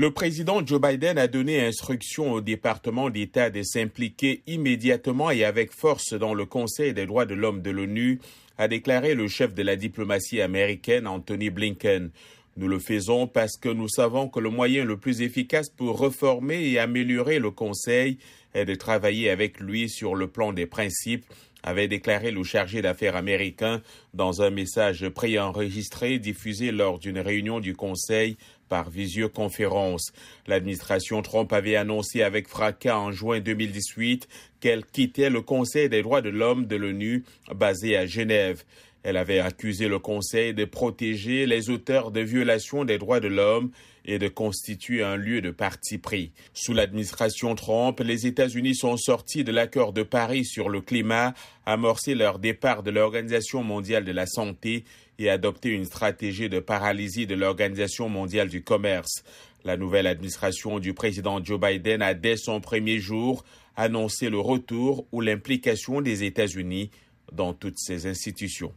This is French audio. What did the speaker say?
Le président Joe Biden a donné instruction au département d'État de s'impliquer immédiatement et avec force dans le Conseil des droits de l'homme de l'ONU, a déclaré le chef de la diplomatie américaine Anthony Blinken. Nous le faisons parce que nous savons que le moyen le plus efficace pour réformer et améliorer le Conseil est de travailler avec lui sur le plan des principes, avait déclaré le chargé d'affaires américain dans un message préenregistré diffusé lors d'une réunion du Conseil par visioconférence. L'administration Trump avait annoncé avec fracas en juin 2018 qu'elle quittait le Conseil des droits de l'homme de l'ONU basé à Genève. Elle avait accusé le Conseil de protéger les auteurs de violations des droits de l'homme et de constituer un lieu de parti pris. Sous l'administration Trump, les États-Unis sont sortis de l'accord de Paris sur le climat, amorcé leur départ de l'Organisation mondiale de la santé et adopté une stratégie de paralysie de l'Organisation mondiale commerce. La nouvelle administration du président Joe Biden a dès son premier jour annoncé le retour ou l'implication des États-Unis dans toutes ces institutions.